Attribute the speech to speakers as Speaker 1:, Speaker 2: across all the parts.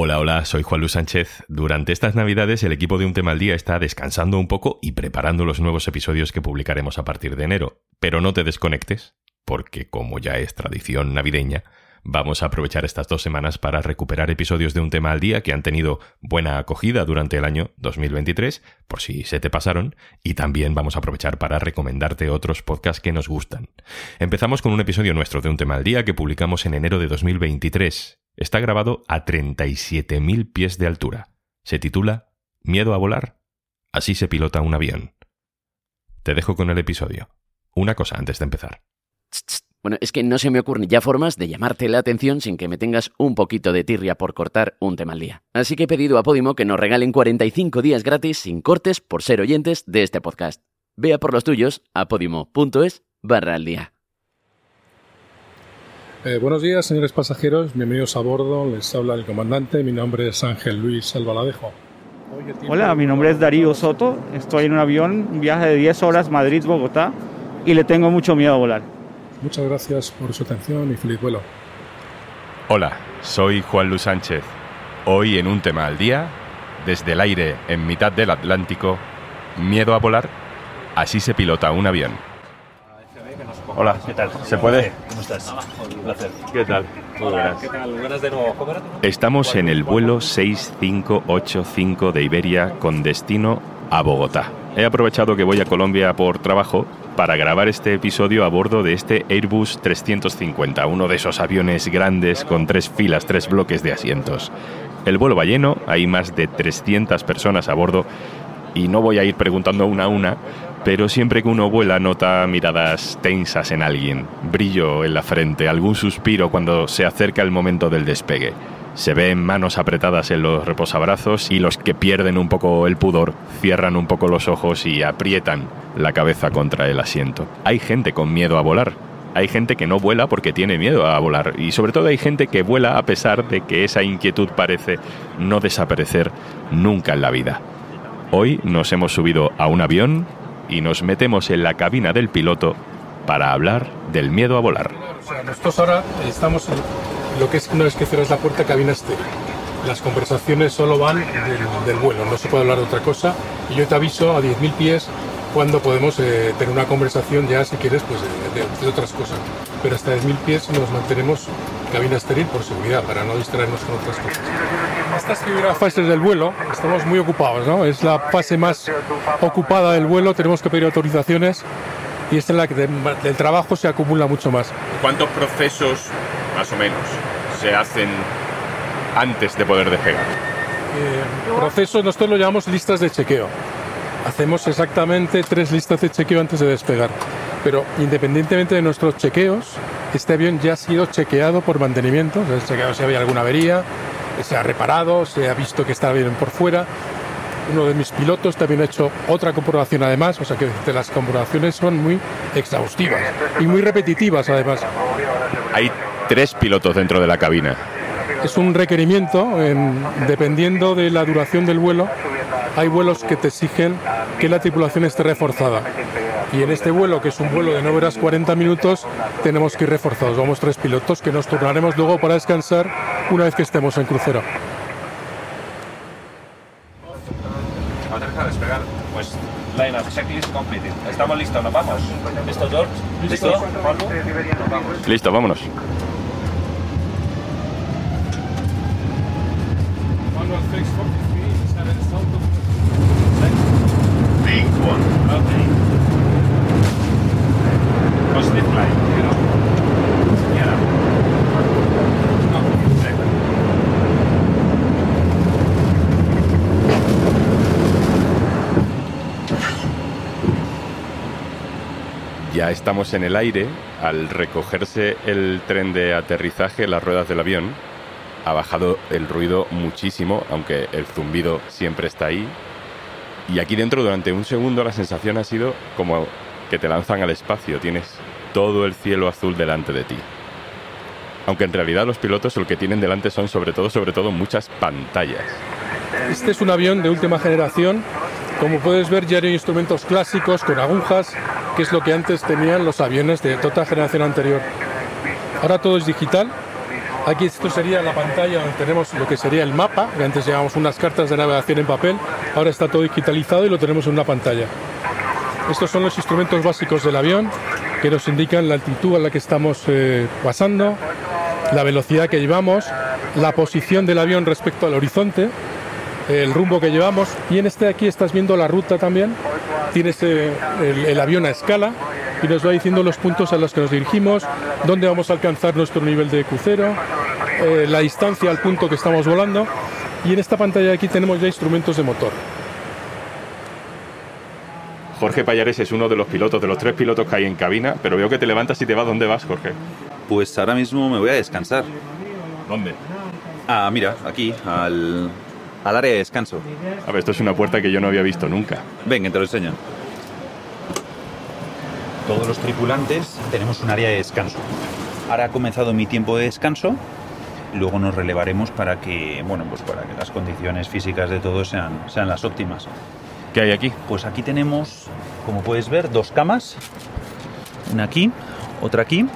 Speaker 1: Hola, hola, soy Juan Luis Sánchez. Durante estas navidades el equipo de Un Tema al Día está descansando un poco y preparando los nuevos episodios que publicaremos a partir de enero. Pero no te desconectes, porque como ya es tradición navideña, vamos a aprovechar estas dos semanas para recuperar episodios de Un Tema al Día que han tenido buena acogida durante el año 2023, por si se te pasaron, y también vamos a aprovechar para recomendarte otros podcasts que nos gustan. Empezamos con un episodio nuestro de Un Tema al Día que publicamos en enero de 2023 Está grabado a 37.000 pies de altura. Se titula ¿Miedo a volar? Así se pilota un avión. Te dejo con el episodio. Una cosa antes de empezar.
Speaker 2: Bueno, es que no se me ocurren ya formas de llamarte la atención sin que me tengas un poquito de tirria por cortar un tema al día. Así que he pedido a Podimo que nos regalen 45 días gratis sin cortes por ser oyentes de este podcast. Vea por los tuyos a podimo.es barra al día.
Speaker 3: Eh, buenos días, señores pasajeros. Bienvenidos a bordo. Les habla el comandante. Mi nombre es Ángel Luis Albaladejo.
Speaker 4: Hola, mi nombre es Darío Soto. Estoy en un avión, un viaje de 10 horas Madrid-Bogotá y le tengo mucho miedo a volar.
Speaker 3: Muchas gracias por su atención y feliz vuelo.
Speaker 1: Hola, soy Juan Luis Sánchez. Hoy en un tema al día, desde el aire en mitad del Atlántico, miedo a volar, así se pilota un avión. Hola, ¿qué tal? ¿Se puede?
Speaker 5: ¿Cómo estás? Un placer.
Speaker 1: ¿Qué tal?
Speaker 5: Muy buenas. ¿Qué tal? Buenas de nuevo.
Speaker 1: Estamos en el vuelo 6585 de Iberia con destino a Bogotá. He aprovechado que voy a Colombia por trabajo para grabar este episodio a bordo de este Airbus 350, uno de esos aviones grandes con tres filas, tres bloques de asientos. El vuelo va lleno, hay más de 300 personas a bordo y no voy a ir preguntando una a una, pero siempre que uno vuela nota miradas tensas en alguien, brillo en la frente, algún suspiro cuando se acerca el momento del despegue. Se ven manos apretadas en los reposabrazos y los que pierden un poco el pudor cierran un poco los ojos y aprietan la cabeza contra el asiento. Hay gente con miedo a volar. Hay gente que no vuela porque tiene miedo a volar y sobre todo hay gente que vuela a pesar de que esa inquietud parece no desaparecer nunca en la vida. Hoy nos hemos subido a un avión y nos metemos en la cabina del piloto para hablar del miedo a volar.
Speaker 3: Nosotros ahora estamos en lo que es una vez que cierras la puerta, cabina estéril. Las conversaciones solo van del, del vuelo, no se puede hablar de otra cosa. Y yo te aviso a 10.000 pies cuando podemos eh, tener una conversación ya, si quieres, pues de, de- de otras cosas. Pero hasta 10.000 pies nos mantenemos cabina estéril por seguridad, para no distraernos con otras cosas. Estas primeras fases del vuelo estamos muy ocupados, ¿no? Es la fase más ocupada del vuelo, tenemos que pedir autorizaciones y esta es la que de- del trabajo se acumula mucho más.
Speaker 1: ¿Cuántos procesos, más o menos, se hacen antes de poder despegar?
Speaker 3: Eh, procesos, nosotros lo llamamos listas de chequeo. Hacemos exactamente tres listas de chequeo antes de despegar. Pero independientemente de nuestros chequeos, este avión ya ha sido chequeado por mantenimiento. Se ha chequeado si había alguna avería, se ha reparado, se ha visto que está bien por fuera. Uno de mis pilotos también ha hecho otra comprobación además, o sea que las comprobaciones son muy exhaustivas y muy repetitivas además.
Speaker 1: Hay tres pilotos dentro de la cabina.
Speaker 3: Es un requerimiento, en- dependiendo de la duración del vuelo, hay vuelos que te exigen que la tripulación esté reforzada. Y en este vuelo, que es un vuelo de 9 horas 40 minutos, tenemos que ir reforzados. Vamos tres pilotos que nos turnaremos luego para descansar una vez que estemos en crucero.
Speaker 5: Autoriza a despegar. Pues line up checklist completed. Estamos listos, nos vamos. ¿Listo, George? ¿Listo? Vamos.
Speaker 1: Listo, vámonos. Ya estamos en el aire. Al recogerse el tren de aterrizaje, las ruedas del avión, ha bajado el ruido muchísimo, aunque el zumbido siempre está ahí. Y aquí dentro, durante un segundo, la sensación ha sido como que te lanzan al espacio. Tienes todo el cielo azul delante de ti. Aunque en realidad los pilotos lo que tienen delante son sobre todo, sobre todo, muchas pantallas.
Speaker 3: Este es un avión de última generación. Como puedes ver, ya hay instrumentos clásicos con agujas, que es lo que antes tenían los aviones de toda generación anterior. Ahora todo es digital. Aquí esto sería la pantalla donde tenemos lo que sería el mapa, que antes llevábamos unas cartas de navegación en papel, ahora está todo digitalizado y lo tenemos en una pantalla. Estos son los instrumentos básicos del avión que nos indican la altitud a la que estamos eh, pasando, la velocidad que llevamos, la posición del avión respecto al horizonte, el rumbo que llevamos y en este de aquí estás viendo la ruta también, tienes eh, el, el avión a escala y nos va diciendo los puntos a los que nos dirigimos, dónde vamos a alcanzar nuestro nivel de crucero, eh, la distancia al punto que estamos volando y en esta pantalla de aquí tenemos ya instrumentos de motor.
Speaker 1: Jorge Payares es uno de los pilotos, de los tres pilotos que hay en cabina, pero veo que te levantas y te vas. ¿Dónde vas, Jorge?
Speaker 6: Pues ahora mismo me voy a descansar.
Speaker 1: ¿Dónde?
Speaker 6: Ah, mira, aquí, al, al área de descanso.
Speaker 1: A ver, esto es una puerta que yo no había visto nunca.
Speaker 6: Venga, te lo enseño. Todos los tripulantes tenemos un área de descanso. Ahora ha comenzado mi tiempo de descanso. Luego nos relevaremos para que, bueno, pues para que las condiciones físicas de todos sean, sean las óptimas.
Speaker 1: ¿Qué hay aquí?
Speaker 6: Pues aquí tenemos, como puedes ver, dos camas. Una aquí, otra aquí,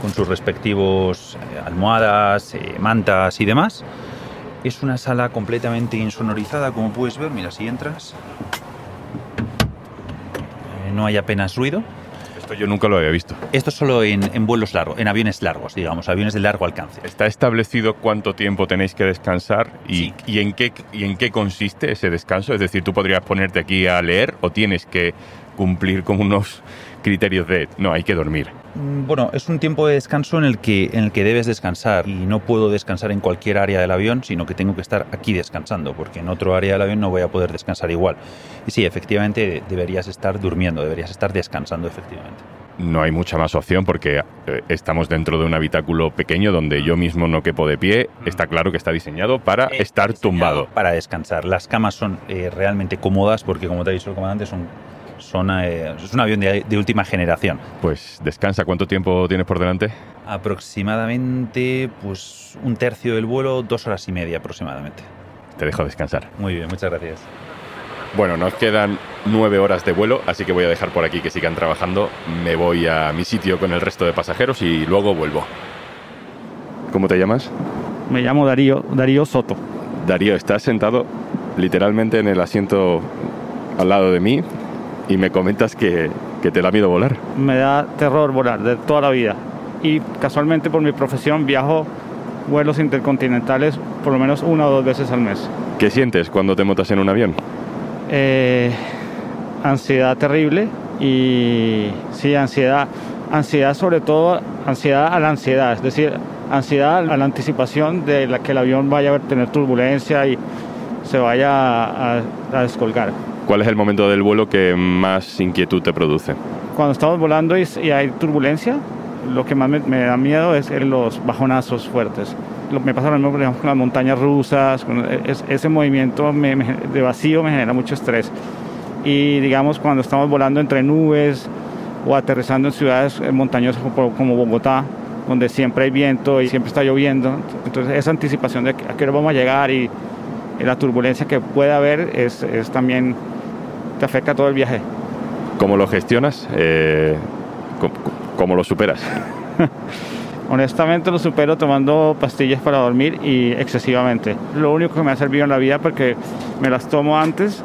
Speaker 6: con sus respectivos eh, almohadas, eh, mantas y demás. Es una sala completamente insonorizada, como puedes ver. Mira, si entras, eh, no hay apenas ruido.
Speaker 1: Esto yo nunca lo había visto.
Speaker 6: Esto es solo en, en vuelos largos, en aviones largos, digamos, aviones de largo alcance.
Speaker 1: ¿Está establecido cuánto tiempo tenéis que descansar y,
Speaker 6: Sí.
Speaker 1: y en, qué, y en qué consiste ese descanso? Es decir, tú podrías ponerte aquí a leer o tienes que cumplir con unos criterios de, no, hay que dormir.
Speaker 6: Mm, Bueno, es un tiempo de descanso en el que en el que debes descansar y no puedo descansar en cualquier área del avión, sino que tengo que estar aquí descansando, porque en otro área del avión no voy a poder descansar igual. Y sí, efectivamente deberías estar durmiendo, deberías estar descansando efectivamente.
Speaker 1: No hay mucha más opción porque eh, estamos dentro de un habitáculo pequeño donde yo mismo no quepo de pie. Está claro que está diseñado para estar
Speaker 6: diseñado
Speaker 1: tumbado.
Speaker 6: Para descansar. Las camas son eh, realmente cómodas porque, como te ha dicho el comandante, son, son, eh, es un avión de, de última generación.
Speaker 1: Pues descansa. ¿Cuánto tiempo tienes por delante?
Speaker 6: Aproximadamente pues un tercio del vuelo, dos horas y media aproximadamente.
Speaker 1: Te dejo descansar.
Speaker 6: Muy bien, muchas gracias.
Speaker 1: Bueno, nos quedan nueve horas de vuelo, así que voy a dejar por aquí que sigan trabajando. Me voy a mi sitio con el resto de pasajeros y luego vuelvo. ¿Cómo te llamas?
Speaker 4: Me llamo Darío, Darío Soto.
Speaker 1: Darío, estás sentado literalmente en el asiento al lado de mí y me comentas que, que te da miedo volar.
Speaker 4: Me da terror volar de toda la vida. Y casualmente por mi profesión viajo vuelos intercontinentales por lo menos una o dos veces al mes.
Speaker 1: ¿Qué sientes cuando te montas en un avión?
Speaker 4: Eh, ansiedad terrible y sí, ansiedad. Ansiedad sobre todo, ansiedad a la ansiedad, es decir, ansiedad a la anticipación de la que el avión vaya a tener turbulencia y se vaya a, a- a descolgar.
Speaker 1: ¿Cuál es el momento del vuelo que más inquietud te produce?
Speaker 4: Cuando estamos volando y, y hay turbulencia, lo que más me, me da miedo es los bajonazos fuertes. Lo, me pasa lo mismo por ejemplo, con las montañas rusas, con es- ese movimiento me- me- de vacío me genera mucho estrés. Y digamos, cuando estamos volando entre nubes o aterrizando en ciudades montañosas como, como Bogotá, donde siempre hay viento y siempre está lloviendo, entonces esa anticipación de a qué hora vamos a llegar y la turbulencia que puede haber es, es también te afecta todo el viaje.
Speaker 1: ¿Cómo lo gestionas? Eh, ¿cómo, cómo lo superas?
Speaker 4: Honestamente lo supero tomando pastillas para dormir y excesivamente. Lo único que me ha servido en la vida porque me las tomo antes,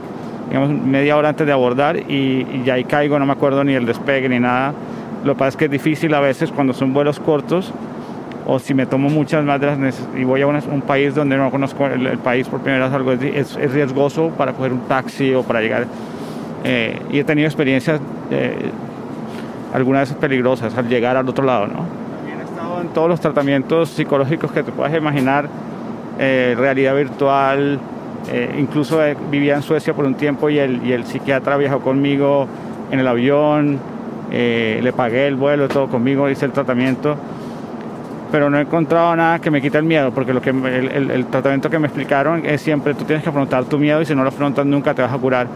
Speaker 4: digamos media hora antes de abordar y, y ya ahí caigo, no me acuerdo ni el despegue ni nada. Lo que pasa es que es difícil a veces cuando son vuelos cortos o si me tomo muchas más de las y voy a una- un país donde no conozco el, el país por primera vez, algo es- es riesgoso para coger un taxi o para llegar. Eh, y he tenido experiencias eh, algunas peligrosas al llegar al otro lado, ¿no? También he estado en todos los tratamientos psicológicos que te puedas imaginar, eh, realidad virtual, eh, incluso eh, vivía en Suecia por un tiempo y el, y el psiquiatra viajó conmigo en el avión, eh, le pagué el vuelo, todo conmigo, hice el tratamiento, pero no he encontrado nada que me quite el miedo, porque lo que el, el- el tratamiento que me explicaron es siempre tú tienes que afrontar tu miedo y si no lo afrontas nunca te vas a curar.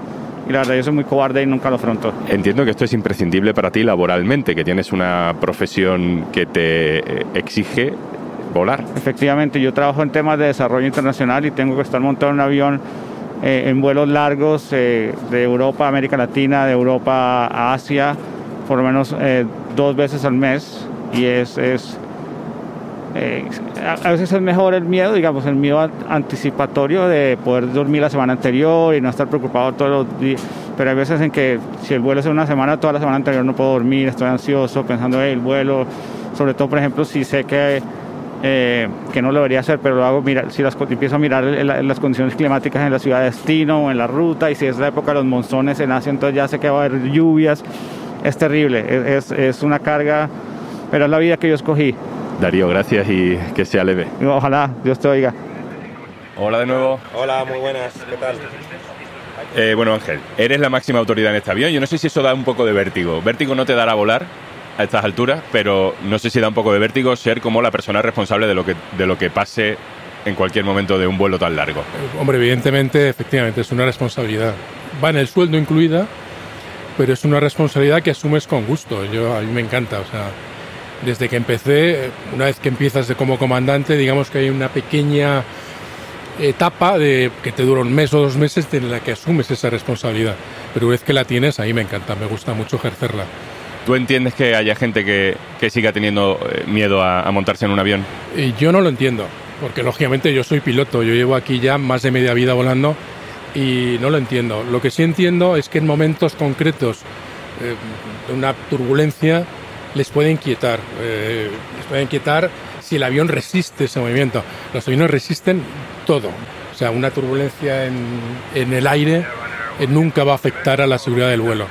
Speaker 4: Y la verdad yo soy muy cobarde y nunca lo afronto.
Speaker 1: Entiendo que esto es imprescindible para ti laboralmente, que tienes una profesión que te eh, exige volar.
Speaker 4: Efectivamente, yo trabajo en temas de desarrollo internacional y tengo que estar montado en un avión eh, en vuelos largos eh, de Europa a América Latina, de Europa a Asia, por lo menos eh, dos veces al mes. Y es, es, eh, a, veces es mejor el miedo, digamos, el miedo an- anticipatorio de poder dormir la semana anterior y no estar preocupado todos los días. Pero hay veces en que si el vuelo es en una semana, toda la semana anterior no puedo dormir, estoy ansioso pensando en el vuelo. Sobre todo, por ejemplo, si sé que, eh, que no lo debería hacer, pero lo hago, mira, si las, empiezo a mirar las condiciones climáticas en la ciudad de destino o en la ruta, y si es la época de los monzones en Asia, entonces ya sé que va a haber lluvias. Es terrible, es- es una carga, pero es la vida que yo escogí.
Speaker 1: Darío, gracias y que sea leve.
Speaker 4: Ojalá Dios te oiga.
Speaker 1: Hola de nuevo.
Speaker 7: Hola, muy buenas, ¿qué tal?
Speaker 1: Eh, bueno, Ángel, eres la máxima autoridad en este avión. Yo no sé si eso da un poco de vértigo. Vértigo no te dará volar a estas alturas, pero no sé si da un poco de vértigo ser como la persona responsable de lo que, de lo que pase en cualquier momento de un vuelo tan largo.
Speaker 3: Hombre, evidentemente, efectivamente, es una responsabilidad. Va en el sueldo incluida, pero es una responsabilidad que asumes con gusto. Yo, a mí me encanta, o sea, desde que empecé, eh, una vez que empiezas de como comandante, digamos que hay una pequeña etapa de que te dura un mes o dos meses en la que asumes esa responsabilidad. Pero una vez que la tienes, ahí me encanta, me gusta mucho ejercerla.
Speaker 1: ¿Tú entiendes que haya gente que, que siga teniendo eh, miedo a, a montarse en un avión?
Speaker 3: Y yo no lo entiendo, porque lógicamente yo soy piloto, yo llevo aquí ya más de media vida volando y no lo entiendo. Lo que sí entiendo es que en momentos concretos eh, de una turbulencia les puede inquietar, eh, les puede inquietar si el avión resiste ese movimiento. Los aviones resisten todo, o sea, una turbulencia en, el aire eh, nunca va a afectar a la seguridad del vuelo.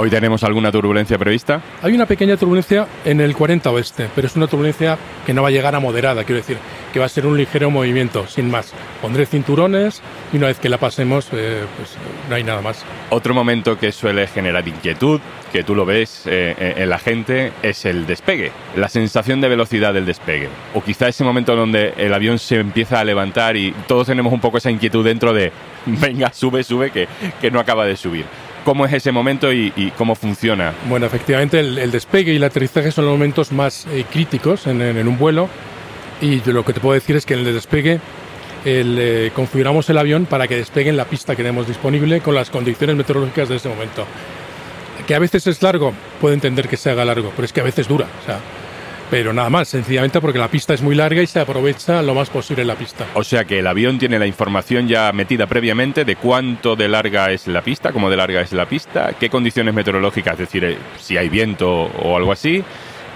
Speaker 1: ¿Hoy tenemos alguna turbulencia prevista?
Speaker 3: Hay una pequeña turbulencia en el 40 oeste, pero es una turbulencia que no va a llegar a moderada, quiero decir, que va a ser un ligero movimiento, sin más. Pondré cinturones y una vez que la pasemos, eh, pues no hay nada más.
Speaker 1: Otro momento que suele generar inquietud, que tú lo ves eh, en en la gente, es el despegue, la sensación de velocidad del despegue. O quizá ese momento donde el avión se empieza a levantar y todos tenemos un poco esa inquietud dentro de, venga, sube, sube, que, que no acaba de subir. ¿Cómo es ese momento y, y cómo funciona?
Speaker 3: Bueno, efectivamente el, el despegue y el aterrizaje son los momentos más eh, críticos en, en- en un vuelo y yo lo que te puedo decir es que en el despegue el, eh, configuramos el avión para que despegue en la pista que tenemos disponible con las condiciones meteorológicas de ese momento. Que a veces es largo, puedo entender que se haga largo, pero es que a veces dura. O sea, pero nada más, sencillamente porque la pista es muy larga y se aprovecha lo más posible la pista.
Speaker 1: O sea que el avión tiene la información ya metida previamente de cuánto de larga es la pista, cómo de larga es la pista, qué condiciones meteorológicas, es decir, eh, si hay viento o algo así,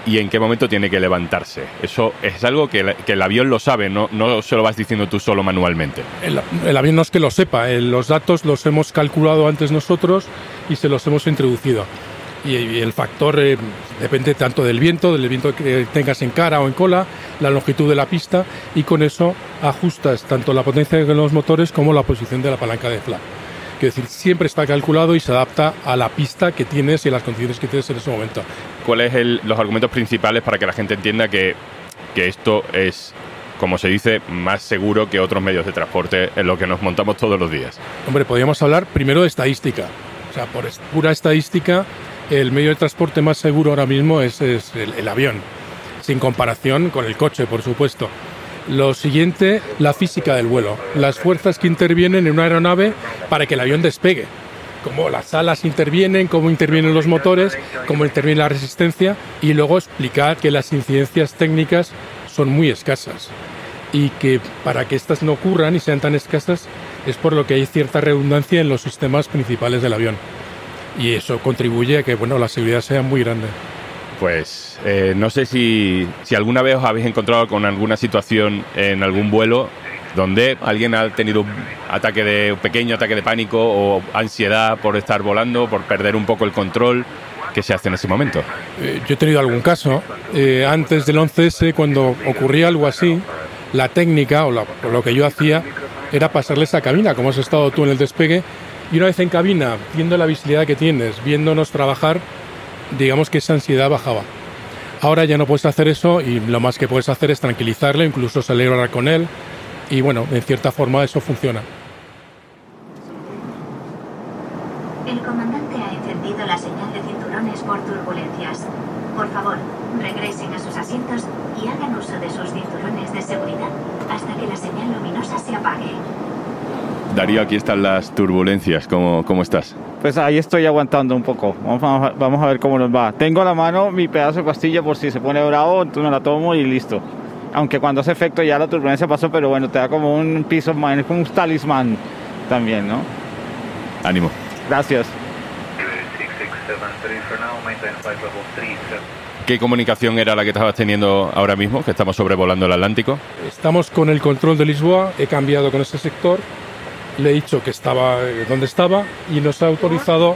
Speaker 1: y en qué momento tiene que levantarse. Eso es algo que, el avión lo sabe, no, no se lo vas diciendo tú solo manualmente.
Speaker 3: El, el avión no es que lo sepa, eh, los datos los hemos calculado antes nosotros y se los hemos introducido. Y, y el factor eh, depende tanto del viento, del viento que tengas en cara o en cola, la longitud de la pista y con eso ajustas tanto la potencia de los motores como la posición de la palanca de flap. Quiero decir, siempre está calculado y se adapta a la pista que tienes y a las condiciones que tienes en ese momento.
Speaker 1: ¿Cuáles son los argumentos principales para que la gente entienda que, que esto es, como se dice, más seguro que otros medios de transporte en los que nos montamos todos los días?
Speaker 3: Hombre, podríamos hablar primero de estadística. O sea, por es- pura estadística, el medio de transporte más seguro ahora mismo es, el, el avión, sin comparación con el coche, por supuesto. Lo siguiente, la física del vuelo, las fuerzas que intervienen en una aeronave para que el avión despegue. Cómo las alas intervienen, cómo intervienen los motores, cómo interviene la resistencia y luego explicar que las incidencias técnicas son muy escasas y que para que estas no ocurran y sean tan escasas es por lo que hay cierta redundancia en los sistemas principales del avión. Y eso contribuye a que bueno, la seguridad sea muy grande.
Speaker 1: Pues eh, no sé si, si alguna vez os habéis encontrado con alguna situación en algún vuelo donde alguien ha tenido un ataque de un pequeño ataque de pánico o ansiedad por estar volando, por perder un poco el control. ¿Qué se hace en ese momento?
Speaker 3: Eh, yo he tenido algún caso. eh, antes del 11S, cuando ocurría algo así, la técnica o, la- o lo que yo hacía era pasarle esa cabina, como has estado tú en el despegue, y una vez en cabina, viendo la visibilidad que tienes, viéndonos trabajar, digamos que esa ansiedad bajaba. Ahora ya no puedes hacer eso y lo más que puedes hacer es tranquilizarle, incluso hablar con él, y bueno, en cierta forma eso funciona.
Speaker 8: El comandante ha encendido la señal de cinturones por turbulencias. Por favor, regresen a sus asientos y hagan uso de sus cinturones de seguridad hasta que la señal luminosa se apague.
Speaker 1: Darío, aquí están las turbulencias. ¿Cómo, cómo estás?
Speaker 4: Pues ahí estoy aguantando un poco. Vamos a, vamos a ver cómo nos va. Tengo a la mano mi pedazo de pastilla por si se pone bravo, entonces me la tomo y listo. aunque cuando hace efecto ya la turbulencia pasó, pero bueno, te da como un piso, es como un talismán también, ¿no?
Speaker 1: Ánimo.
Speaker 4: Gracias.
Speaker 1: ¿Qué comunicación era la que estabas teniendo ahora mismo, que estamos sobrevolando el Atlántico?
Speaker 3: Estamos con el control de Lisboa, he cambiado con ese sector, le he dicho que estaba eh, donde estaba y nos ha autorizado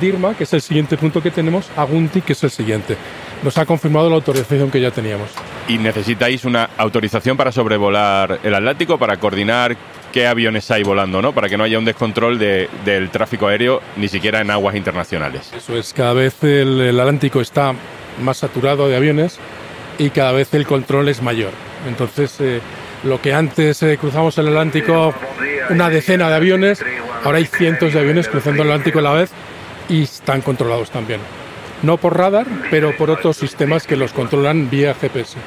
Speaker 3: Dirma, que es el siguiente punto que tenemos, a Gunti, que es el siguiente. Nos ha confirmado la autorización que ya teníamos.
Speaker 1: ¿Y necesitáis una autorización para sobrevolar el Atlántico, para coordinar qué aviones hay volando, ¿no? Para que no haya un descontrol de- del tráfico aéreo, ni siquiera en aguas internacionales.
Speaker 3: Eso es, cada vez el, el Atlántico está más saturado de aviones y cada vez el control es mayor. Entonces, eh, lo que antes eh, cruzamos el Atlántico una decena de aviones, ahora hay cientos de aviones cruzando el Atlántico a la vez y están controlados también. No por radar, pero por otros sistemas que los controlan vía GPS.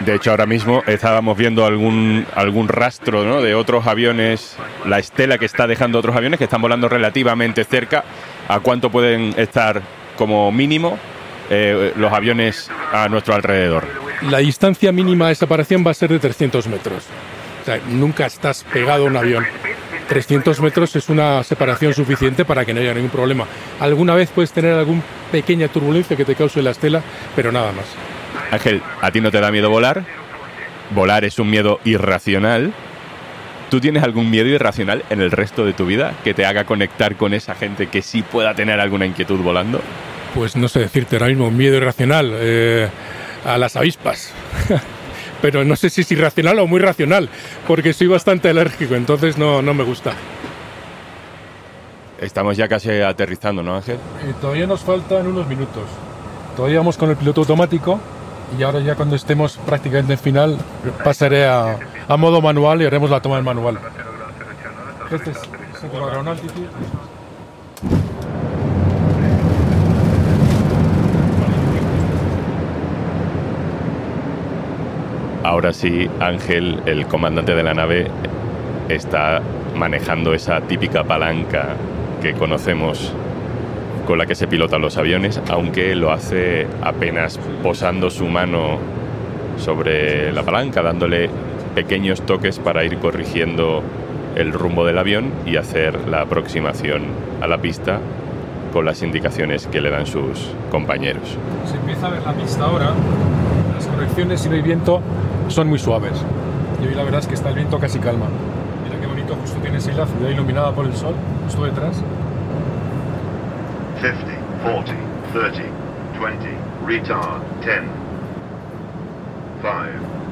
Speaker 1: De hecho, ahora mismo estábamos viendo algún, algún rastro ¿no? de otros aviones, la estela que está dejando otros aviones que están volando relativamente cerca. ¿A cuánto pueden estar como mínimo eh, los aviones a nuestro alrededor?
Speaker 3: La distancia mínima de separación va a ser de 300 metros. O sea, nunca estás pegado a un avión. 300 metros es una separación suficiente para que no haya ningún problema. Alguna vez puedes tener alguna pequeña turbulencia que te cause la estela, pero nada más.
Speaker 1: Ángel, ¿a ti no te da miedo volar? Volar es un miedo irracional. ¿Tú tienes algún miedo irracional en el resto de tu vida que te haga conectar con esa gente que sí pueda tener alguna inquietud volando?
Speaker 3: Pues no sé decirte ahora mismo, miedo irracional eh, a las avispas. pero no sé si es irracional o muy racional, porque soy bastante alérgico, entonces no, no me gusta.
Speaker 1: Estamos ya casi aterrizando, ¿no, Ángel?
Speaker 3: Eh, todavía nos faltan unos minutos. Todavía vamos con el piloto automático y ahora ya cuando estemos prácticamente en final pasaré a, a modo manual y haremos la toma en manual. Este es Central Ground
Speaker 1: Ahora sí, Ángel, el comandante de la nave, está manejando esa típica palanca que conocemos con la que se pilotan los aviones, aunque lo hace apenas posando su mano sobre la palanca, dándole pequeños toques para ir corrigiendo el rumbo del avión y hacer la aproximación a la pista con las indicaciones que le dan sus compañeros.
Speaker 3: Se empieza a ver la pista ahora. Las correcciones si no hay viento son muy suaves. Y hoy la verdad es que está el viento casi calma. Mira qué bonito, justo tienes ahí la ciudad iluminada por el sol, justo detrás.
Speaker 7: 50, 40, 30, 20, retard, 10, 5,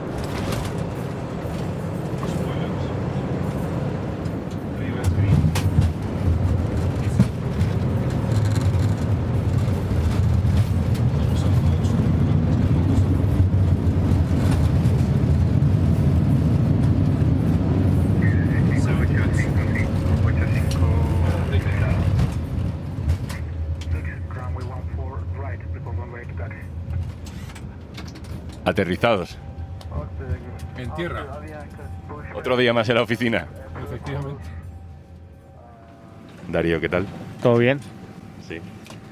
Speaker 1: Aterrizados.
Speaker 3: En tierra,
Speaker 1: Otro día más en la oficina.
Speaker 3: efectivamente.
Speaker 1: Darío, ¿qué tal?
Speaker 4: ¿Todo bien?
Speaker 1: Sí,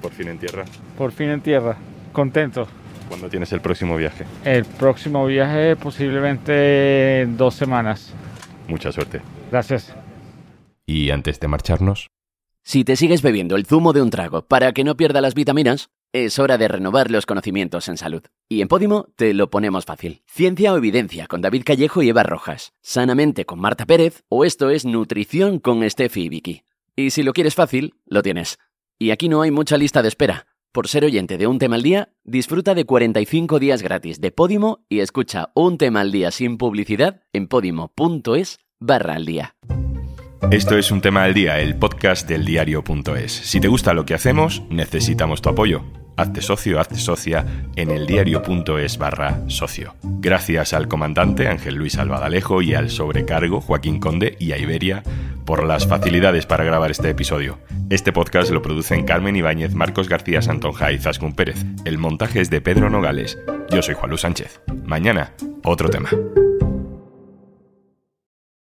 Speaker 1: por fin en tierra.
Speaker 4: Por fin en tierra. Contento.
Speaker 1: ¿Cuándo tienes el próximo viaje?
Speaker 4: El próximo viaje posiblemente en dos semanas.
Speaker 1: Mucha suerte.
Speaker 4: Gracias.
Speaker 1: Y antes de marcharnos,
Speaker 2: Si te sigues bebiendo el zumo de un trago para que no pierda las vitaminas, es hora de renovar los conocimientos en salud. Y en Podimo te lo ponemos fácil. Ciencia o evidencia con David Callejo y Eva Rojas. Sanamente con Marta Pérez o esto es Nutrición con Steffi y Vicky. Y si lo quieres fácil, lo tienes. Y aquí no hay mucha lista de espera. Por ser oyente de un tema al día, disfruta de 45 días gratis de Podimo y escucha un tema al día sin publicidad en podimo.es barra al día.
Speaker 1: esto es un tema al día, el podcast del diario.es. Si te gusta lo que hacemos, necesitamos tu apoyo. Hazte socio, hazte socia en el diario.es barra socio. Gracias al comandante Ángel Luis Albadalejo y al sobrecargo Joaquín Conde y a Iberia por las facilidades para grabar este episodio. Este podcast lo producen Carmen Ibáñez, Marcos García Santonja y Zascun Pérez. El montaje es de Pedro Nogales. Yo soy Juan Luis Sánchez. Mañana, otro tema.